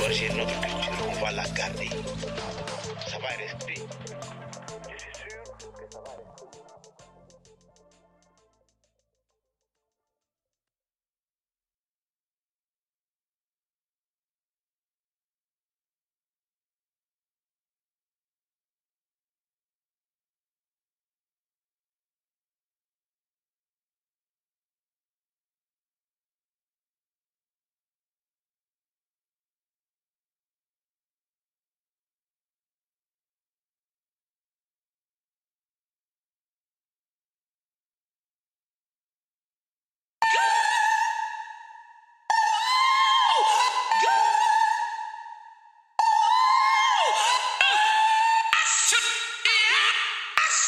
Barcelona Kültür Ufala Kardi. Sabah Esprit.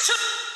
Action!